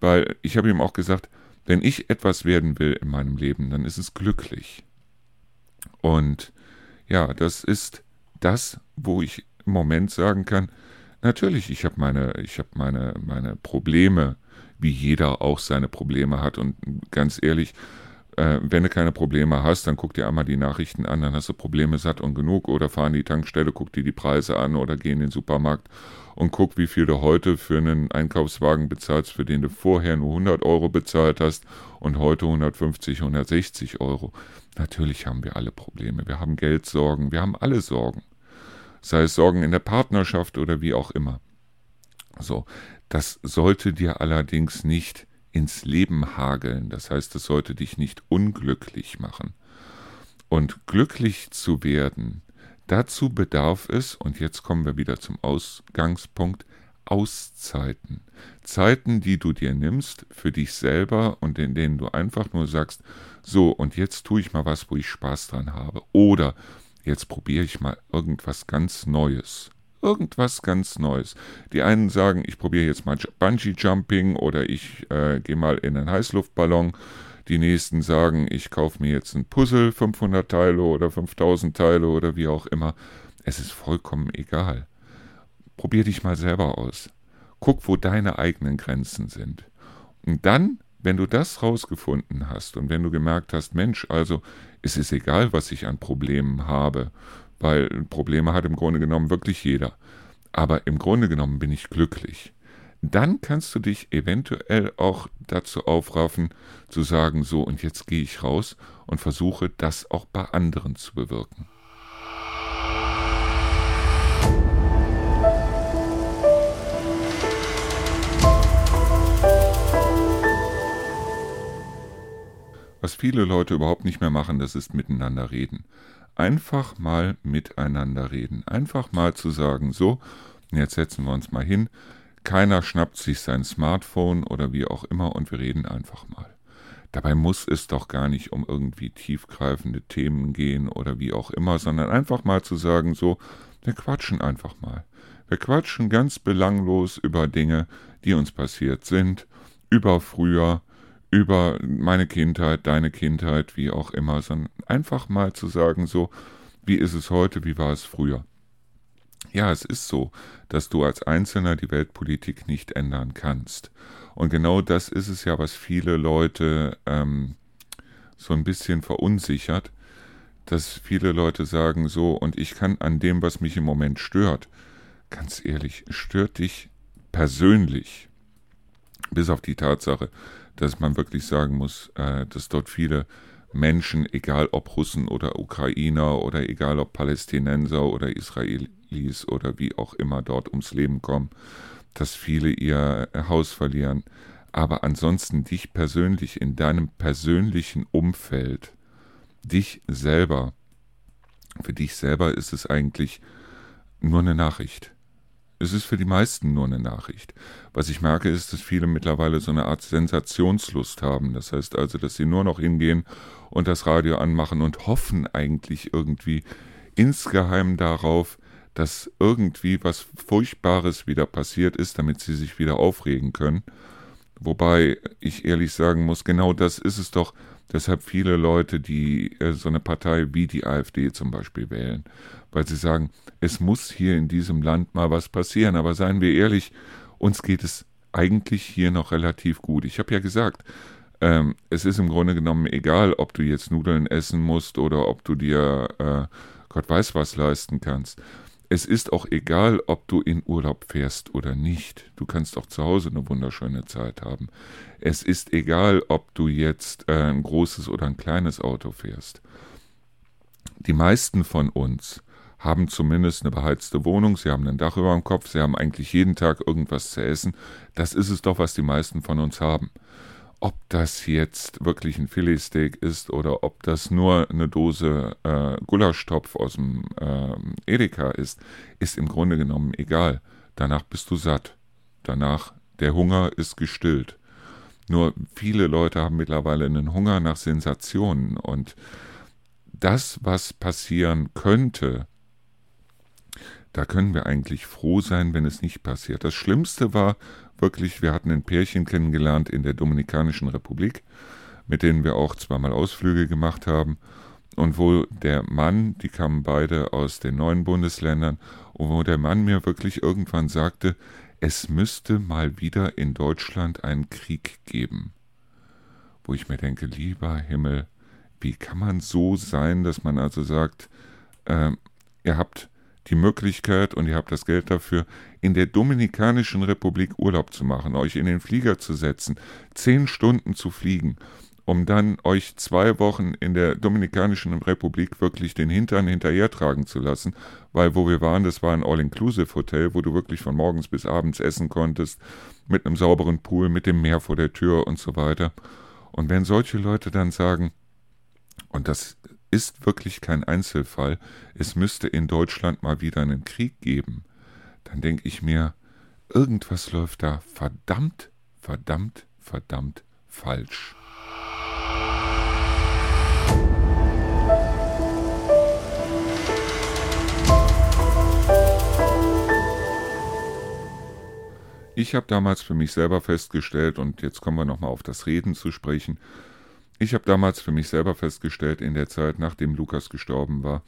weil ich habe ihm auch gesagt, wenn ich etwas werden will in meinem Leben, dann ist es glücklich. Und ja, das ist das, wo ich im Moment sagen kann, natürlich, ich habe meine, ich habe meine, meine Probleme, wie jeder auch seine Probleme hat. Und ganz ehrlich, äh, wenn du keine Probleme hast, dann guck dir einmal die Nachrichten an, dann hast du Probleme satt und genug oder fahr in die Tankstelle, guck dir die Preise an oder geh in den Supermarkt und guck, wie viel du heute für einen Einkaufswagen bezahlst, für den du vorher nur 100 Euro bezahlt hast und heute 150, 160 Euro. Natürlich haben wir alle Probleme. Wir haben Geldsorgen, wir haben alle Sorgen. sei es Sorgen in der Partnerschaft oder wie auch immer. So, das sollte dir allerdings nicht ins Leben hageln, das heißt, es sollte dich nicht unglücklich machen. Und glücklich zu werden, dazu bedarf es, und jetzt kommen wir wieder zum Ausgangspunkt, Auszeiten. Zeiten, die du dir nimmst für dich selber und in denen du einfach nur sagst, so, und jetzt tue ich mal was, wo ich Spaß dran habe. Oder jetzt probiere ich mal irgendwas ganz Neues. Irgendwas ganz Neues. Die einen sagen, ich probiere jetzt mal Bungee Jumping oder ich äh, gehe mal in einen Heißluftballon. Die nächsten sagen, ich kaufe mir jetzt ein Puzzle, 500 Teile oder 5000 Teile oder wie auch immer. Es ist vollkommen egal. Probier dich mal selber aus. Guck, wo deine eigenen Grenzen sind. Und dann, wenn du das rausgefunden hast und wenn du gemerkt hast, Mensch, also es ist egal, was ich an Problemen habe, weil Probleme hat im Grunde genommen wirklich jeder. Aber im Grunde genommen bin ich glücklich. Dann kannst du dich eventuell auch dazu aufraffen, zu sagen, so und jetzt gehe ich raus und versuche das auch bei anderen zu bewirken. Was viele Leute überhaupt nicht mehr machen, das ist miteinander reden. Einfach mal miteinander reden. Einfach mal zu sagen, so, jetzt setzen wir uns mal hin. Keiner schnappt sich sein Smartphone oder wie auch immer und wir reden einfach mal. Dabei muss es doch gar nicht um irgendwie tiefgreifende Themen gehen oder wie auch immer, sondern einfach mal zu sagen, so, wir quatschen einfach mal. Wir quatschen ganz belanglos über Dinge, die uns passiert sind, über früher, über meine Kindheit, deine Kindheit, wie auch immer, sondern einfach mal zu sagen, so, wie ist es heute, wie war es früher. Ja, es ist so, dass du als Einzelner die Weltpolitik nicht ändern kannst. Und genau das ist es ja, was viele Leute ähm, so ein bisschen verunsichert, dass viele Leute sagen so, und ich kann an dem, was mich im Moment stört, ganz ehrlich, stört dich persönlich, bis auf die Tatsache, dass man wirklich sagen muss, äh, dass dort viele Menschen, egal ob Russen oder Ukrainer oder egal ob Palästinenser oder Israelis oder wie auch immer dort ums Leben kommen, dass viele ihr Haus verlieren. Aber ansonsten dich persönlich in deinem persönlichen Umfeld, dich selber, für dich selber ist es eigentlich nur eine Nachricht. Es ist für die meisten nur eine Nachricht. Was ich merke, ist, dass viele mittlerweile so eine Art Sensationslust haben. Das heißt also, dass sie nur noch hingehen und das Radio anmachen und hoffen eigentlich irgendwie insgeheim darauf, dass irgendwie was Furchtbares wieder passiert ist, damit sie sich wieder aufregen können. Wobei ich ehrlich sagen muss, genau das ist es doch, deshalb viele Leute, die äh, so eine Partei wie die AfD zum Beispiel wählen, weil sie sagen, es muss hier in diesem Land mal was passieren. Aber seien wir ehrlich, uns geht es eigentlich hier noch relativ gut. Ich habe ja gesagt, ähm, es ist im Grunde genommen egal, ob du jetzt Nudeln essen musst oder ob du dir äh, Gott weiß was leisten kannst. Es ist auch egal, ob du in Urlaub fährst oder nicht. Du kannst auch zu Hause eine wunderschöne Zeit haben. Es ist egal, ob du jetzt äh, ein großes oder ein kleines Auto fährst. Die meisten von uns haben zumindest eine beheizte Wohnung, sie haben ein Dach über dem Kopf, sie haben eigentlich jeden Tag irgendwas zu essen. Das ist es doch, was die meisten von uns haben. Ob das jetzt wirklich ein Filetsteak ist oder ob das nur eine Dose äh, Gulaschtopf aus dem äh, Edeka ist, ist im Grunde genommen egal. Danach bist du satt. Danach, der Hunger ist gestillt. Nur viele Leute haben mittlerweile einen Hunger nach Sensationen und das, was passieren könnte, da können wir eigentlich froh sein, wenn es nicht passiert. Das Schlimmste war wirklich, wir hatten ein Pärchen kennengelernt in der Dominikanischen Republik, mit denen wir auch zweimal Ausflüge gemacht haben. Und wo der Mann, die kamen beide aus den neuen Bundesländern, und wo der Mann mir wirklich irgendwann sagte, es müsste mal wieder in Deutschland einen Krieg geben. Wo ich mir denke, lieber Himmel, wie kann man so sein, dass man also sagt, äh, ihr habt die Möglichkeit und ihr habt das Geld dafür, in der Dominikanischen Republik Urlaub zu machen, euch in den Flieger zu setzen, zehn Stunden zu fliegen, um dann euch zwei Wochen in der Dominikanischen Republik wirklich den Hintern hinterhertragen zu lassen, weil wo wir waren, das war ein All-Inclusive-Hotel, wo du wirklich von morgens bis abends essen konntest, mit einem sauberen Pool, mit dem Meer vor der Tür und so weiter. Und wenn solche Leute dann sagen, und das ist wirklich kein Einzelfall, es müsste in Deutschland mal wieder einen Krieg geben, dann denke ich mir, irgendwas läuft da verdammt, verdammt, verdammt falsch. Ich habe damals für mich selber festgestellt, und jetzt kommen wir nochmal auf das Reden zu sprechen, ich habe damals für mich selber festgestellt, in der Zeit, nachdem Lukas gestorben war,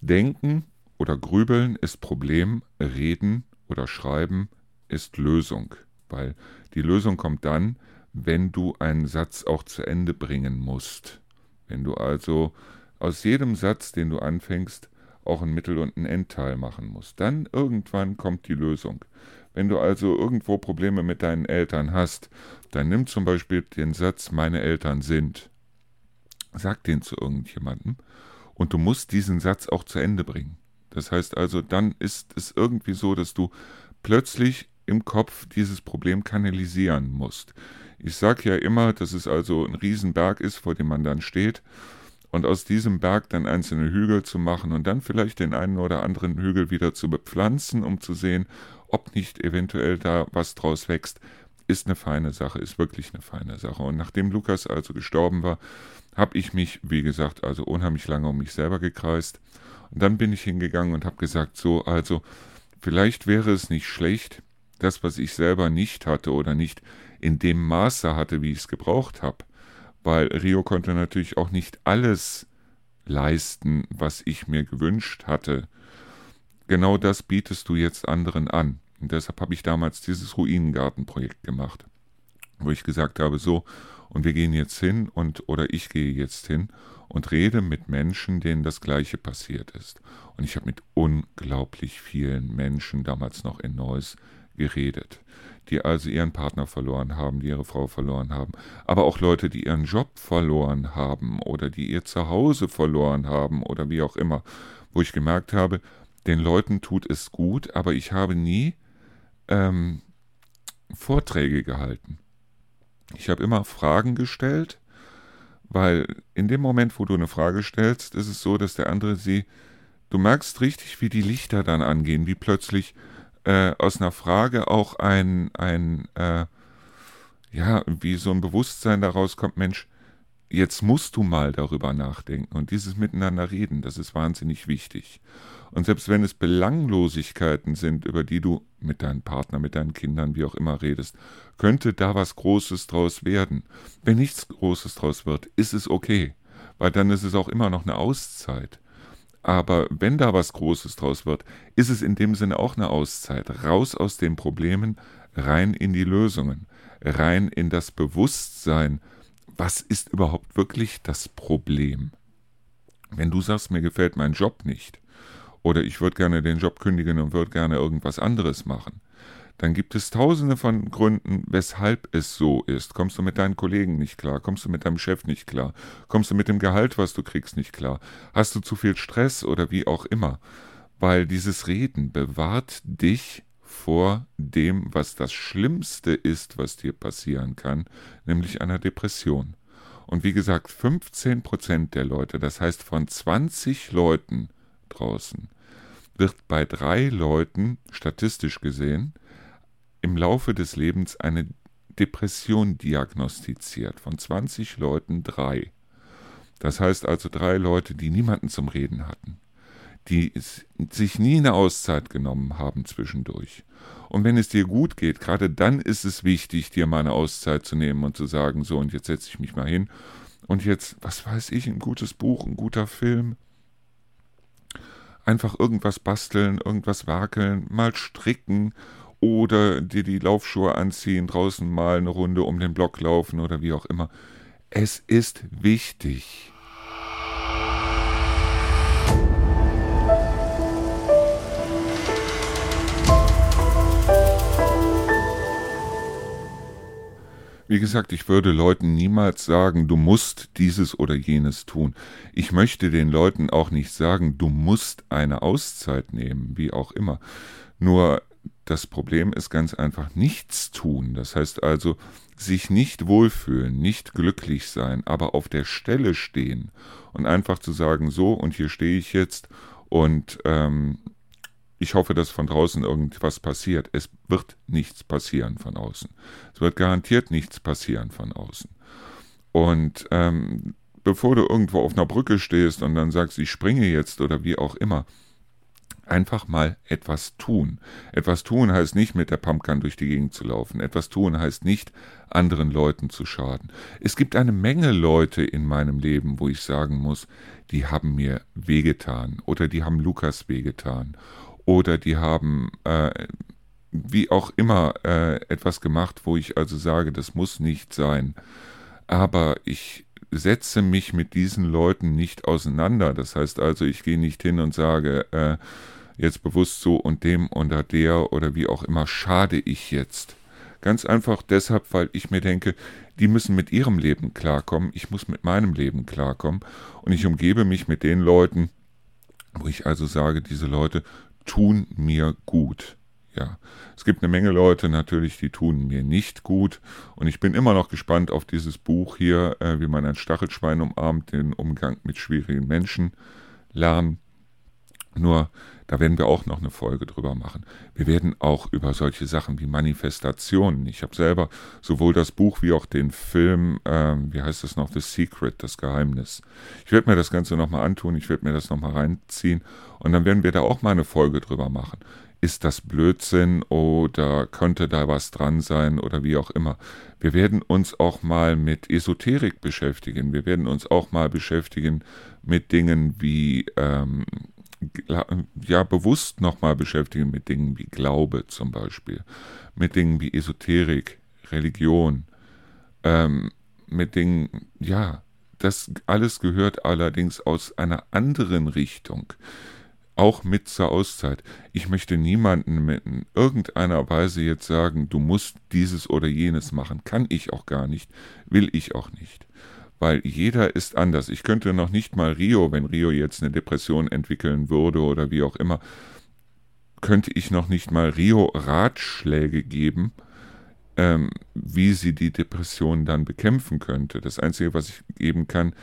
Denken oder Grübeln ist Problem, Reden oder Schreiben ist Lösung, weil die Lösung kommt dann, wenn du einen Satz auch zu Ende bringen musst. Wenn du also aus jedem Satz, den du anfängst, auch ein Mittel- und ein Endteil machen musst. Dann irgendwann kommt die Lösung. Wenn du also irgendwo Probleme mit deinen Eltern hast, dann nimm zum Beispiel den Satz, meine Eltern sind. Sag den zu irgendjemandem und du musst diesen Satz auch zu Ende bringen. Das heißt also, dann ist es irgendwie so, dass du plötzlich im Kopf dieses Problem kanalisieren musst. Ich sage ja immer, dass es also ein Riesenberg ist, vor dem man dann steht und aus diesem Berg dann einzelne Hügel zu machen und dann vielleicht den einen oder anderen Hügel wieder zu bepflanzen, um zu sehen, ob nicht eventuell da was draus wächst, ist eine feine Sache, ist wirklich eine feine Sache. Und nachdem Lukas also gestorben war, habe ich mich, wie gesagt, also unheimlich lange um mich selber gekreist. Und dann bin ich hingegangen und habe gesagt, so, also vielleicht wäre es nicht schlecht, das, was ich selber nicht hatte oder nicht in dem Maße hatte, wie ich es gebraucht habe, weil Rio konnte natürlich auch nicht alles leisten, was ich mir gewünscht hatte. Genau das bietest du jetzt anderen an. Und deshalb habe ich damals dieses Ruinengartenprojekt gemacht, wo ich gesagt habe, so, und wir gehen jetzt hin und oder ich gehe jetzt hin und rede mit Menschen, denen das gleiche passiert ist. Und ich habe mit unglaublich vielen Menschen damals noch in Neuss geredet, die also ihren Partner verloren haben, die ihre Frau verloren haben, aber auch Leute, die ihren Job verloren haben oder die ihr Zuhause verloren haben oder wie auch immer, wo ich gemerkt habe, den Leuten tut es gut, aber ich habe nie ähm, Vorträge gehalten. Ich habe immer Fragen gestellt, weil in dem Moment, wo du eine Frage stellst, ist es so, dass der andere sie, du merkst richtig, wie die Lichter dann angehen, wie plötzlich äh, aus einer Frage auch ein, ein äh, ja, wie so ein Bewusstsein daraus kommt, Mensch, jetzt musst du mal darüber nachdenken und dieses Miteinander reden, das ist wahnsinnig wichtig. Und selbst wenn es Belanglosigkeiten sind, über die du mit deinem Partner, mit deinen Kindern, wie auch immer redest, könnte da was Großes draus werden. Wenn nichts Großes draus wird, ist es okay, weil dann ist es auch immer noch eine Auszeit. Aber wenn da was Großes draus wird, ist es in dem Sinne auch eine Auszeit. Raus aus den Problemen, rein in die Lösungen, rein in das Bewusstsein, was ist überhaupt wirklich das Problem? Wenn du sagst, mir gefällt mein Job nicht, oder ich würde gerne den Job kündigen und würde gerne irgendwas anderes machen, dann gibt es tausende von Gründen, weshalb es so ist. Kommst du mit deinen Kollegen nicht klar? Kommst du mit deinem Chef nicht klar? Kommst du mit dem Gehalt, was du kriegst, nicht klar? Hast du zu viel Stress oder wie auch immer? Weil dieses Reden bewahrt dich vor dem, was das Schlimmste ist, was dir passieren kann, nämlich einer Depression. Und wie gesagt, 15 Prozent der Leute, das heißt von 20 Leuten draußen, wird bei drei Leuten statistisch gesehen im Laufe des Lebens eine Depression diagnostiziert. Von 20 Leuten drei. Das heißt also drei Leute, die niemanden zum Reden hatten, die sich nie eine Auszeit genommen haben zwischendurch. Und wenn es dir gut geht, gerade dann ist es wichtig, dir mal eine Auszeit zu nehmen und zu sagen, so und jetzt setze ich mich mal hin und jetzt, was weiß ich, ein gutes Buch, ein guter Film, einfach irgendwas basteln, irgendwas werkeln, mal stricken oder dir die Laufschuhe anziehen, draußen mal eine Runde um den Block laufen oder wie auch immer. Es ist wichtig. Wie gesagt, ich würde Leuten niemals sagen, du musst dieses oder jenes tun. Ich möchte den Leuten auch nicht sagen, du musst eine Auszeit nehmen, wie auch immer. Nur das Problem ist ganz einfach nichts tun. Das heißt also, sich nicht wohlfühlen, nicht glücklich sein, aber auf der Stelle stehen und einfach zu sagen, so und hier stehe ich jetzt und ähm, ich hoffe, dass von draußen irgendwas passiert. Es wird nichts passieren von außen. Es wird garantiert nichts passieren von außen. Und ähm, bevor du irgendwo auf einer Brücke stehst und dann sagst, ich springe jetzt oder wie auch immer, einfach mal etwas tun. Etwas tun heißt nicht mit der Pumpgun durch die Gegend zu laufen. Etwas tun heißt nicht anderen Leuten zu schaden. Es gibt eine Menge Leute in meinem Leben, wo ich sagen muss, die haben mir wehgetan oder die haben Lukas wehgetan oder die haben äh, wie auch immer äh, etwas gemacht, wo ich also sage, das muss nicht sein. Aber ich setze mich mit diesen Leuten nicht auseinander. Das heißt also, ich gehe nicht hin und sage, äh, jetzt bewusst so und dem oder der oder wie auch immer schade ich jetzt. Ganz einfach deshalb, weil ich mir denke, die müssen mit ihrem Leben klarkommen, ich muss mit meinem Leben klarkommen und ich umgebe mich mit den Leuten, wo ich also sage, diese Leute tun mir gut. Ja, es gibt eine Menge Leute natürlich, die tun mir nicht gut. Und ich bin immer noch gespannt auf dieses Buch hier, äh, wie man ein Stachelschwein umarmt, den Umgang mit schwierigen Menschen lernen. Nur da werden wir auch noch eine Folge drüber machen. Wir werden auch über solche Sachen wie Manifestationen. Ich habe selber sowohl das Buch wie auch den Film, äh, wie heißt das noch, The Secret, das Geheimnis. Ich werde mir das Ganze nochmal antun, ich werde mir das nochmal reinziehen und dann werden wir da auch mal eine Folge drüber machen. Ist das Blödsinn oder könnte da was dran sein oder wie auch immer. Wir werden uns auch mal mit Esoterik beschäftigen. Wir werden uns auch mal beschäftigen mit Dingen wie ähm, ja bewusst nochmal beschäftigen mit Dingen wie Glaube zum Beispiel, mit Dingen wie Esoterik, Religion, ähm, mit Dingen, ja, das alles gehört allerdings aus einer anderen Richtung, auch mit zur Auszeit. Ich möchte niemanden in irgendeiner Weise jetzt sagen, du musst dieses oder jenes machen, kann ich auch gar nicht, will ich auch nicht weil jeder ist anders. Ich könnte noch nicht mal Rio, wenn Rio jetzt eine Depression entwickeln würde oder wie auch immer, könnte ich noch nicht mal Rio Ratschläge geben, ähm, wie sie die Depression dann bekämpfen könnte. Das Einzige, was ich geben kann,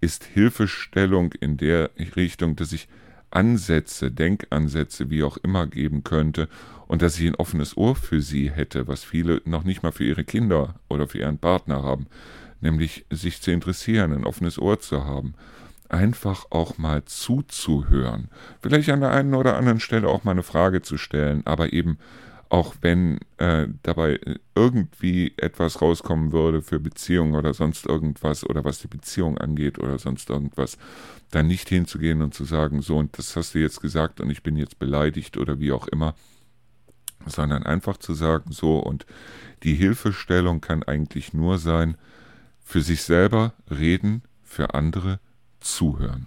ist Hilfestellung in der Richtung, dass ich Ansätze, Denkansätze, wie auch immer geben könnte und dass ich ein offenes Ohr für sie hätte, was viele noch nicht mal für ihre Kinder oder für ihren Partner haben nämlich sich zu interessieren, ein offenes Ohr zu haben, einfach auch mal zuzuhören, vielleicht an der einen oder anderen Stelle auch mal eine Frage zu stellen, aber eben auch wenn äh, dabei irgendwie etwas rauskommen würde für Beziehungen oder sonst irgendwas oder was die Beziehung angeht oder sonst irgendwas, dann nicht hinzugehen und zu sagen, so und das hast du jetzt gesagt und ich bin jetzt beleidigt oder wie auch immer, sondern einfach zu sagen, so und die Hilfestellung kann eigentlich nur sein, für sich selber reden, für andere zuhören.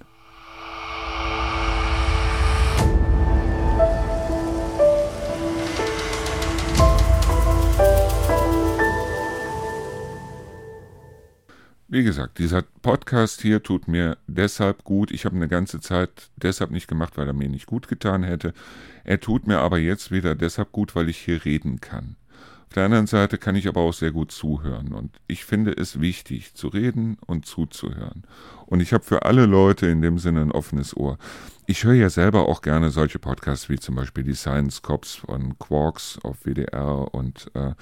Wie gesagt, dieser Podcast hier tut mir deshalb gut. Ich habe eine ganze Zeit deshalb nicht gemacht, weil er mir nicht gut getan hätte. Er tut mir aber jetzt wieder deshalb gut, weil ich hier reden kann. Auf der anderen Seite kann ich aber auch sehr gut zuhören und ich finde es wichtig zu reden und zuzuhören. Und ich habe für alle Leute in dem Sinne ein offenes Ohr. Ich höre ja selber auch gerne solche Podcasts wie zum Beispiel die Science Cops von Quarks auf WDR und äh,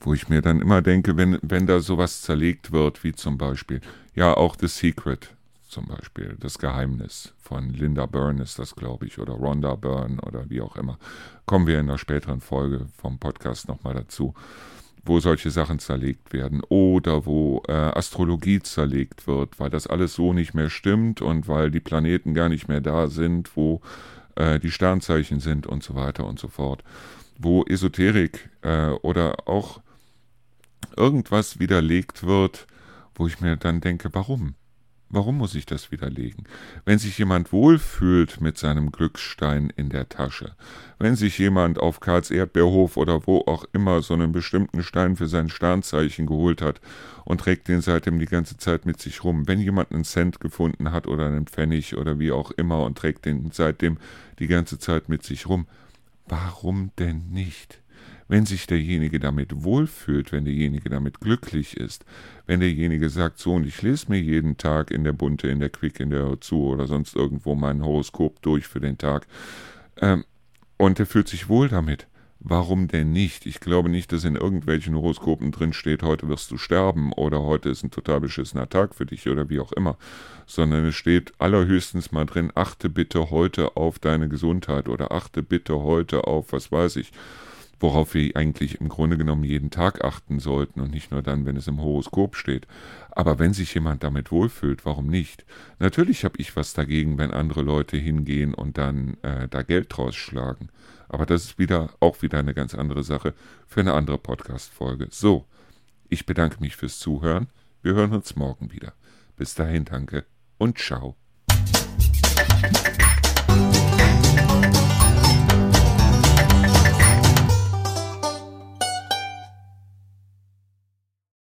wo ich mir dann immer denke, wenn, wenn da sowas zerlegt wird, wie zum Beispiel, ja, auch The Secret zum Beispiel, Das Geheimnis von Linda Byrne ist das, glaube ich, oder Rhonda Byrne oder wie auch immer. Kommen wir in einer späteren Folge vom Podcast nochmal dazu, wo solche Sachen zerlegt werden oder wo äh, Astrologie zerlegt wird, weil das alles so nicht mehr stimmt und weil die Planeten gar nicht mehr da sind, wo äh, die Sternzeichen sind und so weiter und so fort. Wo Esoterik äh, oder auch irgendwas widerlegt wird, wo ich mir dann denke, warum? Warum muss ich das widerlegen? Wenn sich jemand wohlfühlt mit seinem Glücksstein in der Tasche, wenn sich jemand auf Karls Erdbeerhof oder wo auch immer so einen bestimmten Stein für sein Sternzeichen geholt hat und trägt den seitdem die ganze Zeit mit sich rum, wenn jemand einen Cent gefunden hat oder einen Pfennig oder wie auch immer und trägt den seitdem die ganze Zeit mit sich rum, warum denn nicht? Wenn sich derjenige damit wohlfühlt, wenn derjenige damit glücklich ist, wenn derjenige sagt, so und ich lese mir jeden Tag in der Bunte, in der Quick, in der zu oder sonst irgendwo mein Horoskop durch für den Tag ähm, und er fühlt sich wohl damit. Warum denn nicht? Ich glaube nicht, dass in irgendwelchen Horoskopen drin steht, heute wirst du sterben oder heute ist ein total beschissener Tag für dich oder wie auch immer, sondern es steht allerhöchstens mal drin, achte bitte heute auf deine Gesundheit oder achte bitte heute auf, was weiß ich, worauf wir eigentlich im Grunde genommen jeden Tag achten sollten und nicht nur dann, wenn es im Horoskop steht. Aber wenn sich jemand damit wohlfühlt, warum nicht? Natürlich habe ich was dagegen, wenn andere Leute hingehen und dann äh, da Geld draus schlagen. Aber das ist wieder auch wieder eine ganz andere Sache für eine andere Podcast-Folge. So, ich bedanke mich fürs Zuhören. Wir hören uns morgen wieder. Bis dahin danke und ciao.